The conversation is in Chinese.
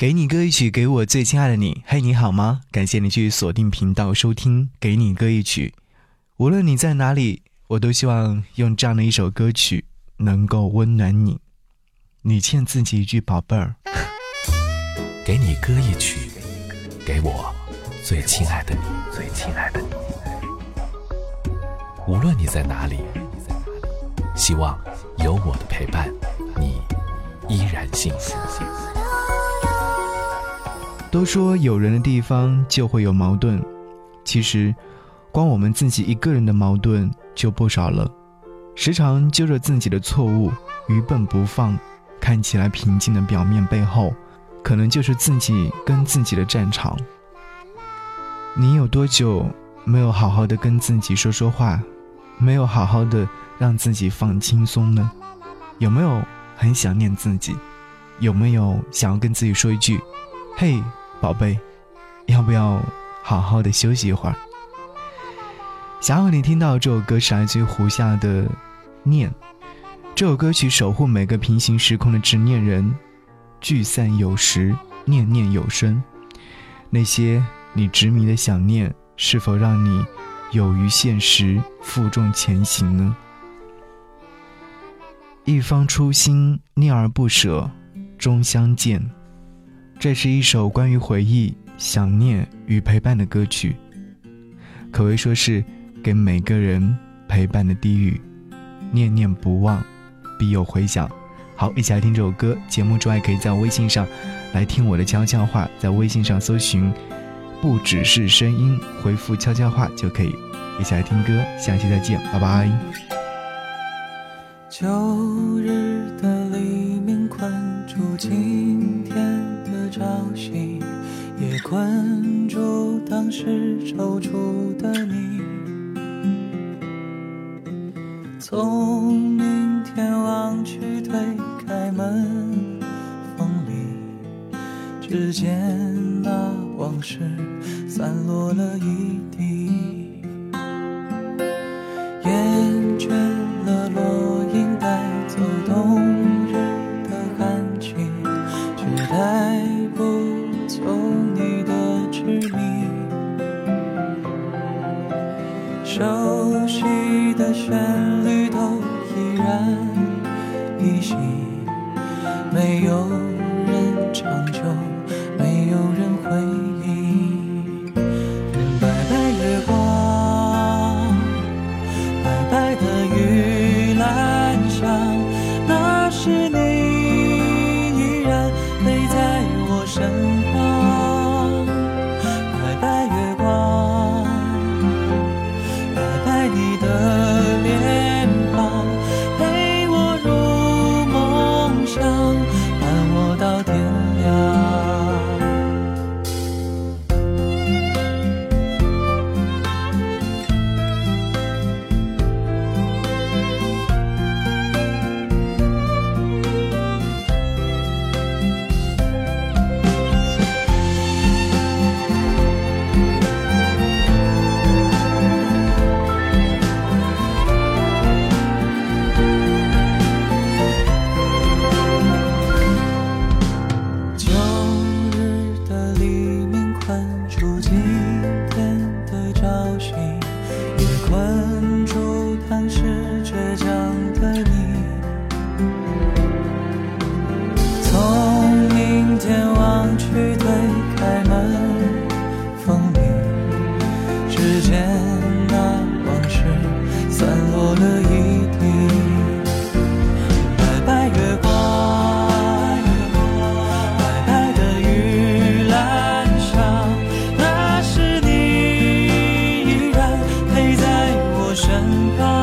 给你歌一曲，给我最亲爱的你。嘿，你好吗？感谢你去锁定频道收听《给你歌一曲》。无论你在哪里，我都希望用这样的一首歌曲能够温暖你。你欠自己一句宝贝儿。给你歌一曲，给我最亲爱的你，最亲爱的你。无论你在哪里，希望有我的陪伴，你依然幸福。都说有人的地方就会有矛盾，其实，光我们自己一个人的矛盾就不少了。时常揪着自己的错误，愚笨不放，看起来平静的表面背后，可能就是自己跟自己的战场。你有多久没有好好的跟自己说说话，没有好好的让自己放轻松呢？有没有很想念自己？有没有想要跟自己说一句：“嘿？”宝贝，要不要好好的休息一会儿？想要你听到这首歌是来自于胡夏的《念》，这首歌曲守护每个平行时空的执念人，聚散有时，念念有声。那些你执迷的想念，是否让你有于现实，负重前行呢？一方初心，念而不舍，终相见。这是一首关于回忆、想念与陪伴的歌曲，可谓说是给每个人陪伴的低语。念念不忘，必有回响。好，一起来听这首歌。节目之外，可以在微信上来听我的悄悄话，在微信上搜寻“不只是声音”，回复“悄悄话”就可以。一起来听歌，下期再见，拜拜。旧日的黎明困住今天。朝夕也困住当时踌躇的你，从明天望去，推开门，风里只见那往事散落了一地，熟悉的旋律都依然依稀，没有人长久，没有人回天望去，推开门，风里只见那往事散落了一地。白白月光，白白的玉兰香，那时你依然陪在我身旁。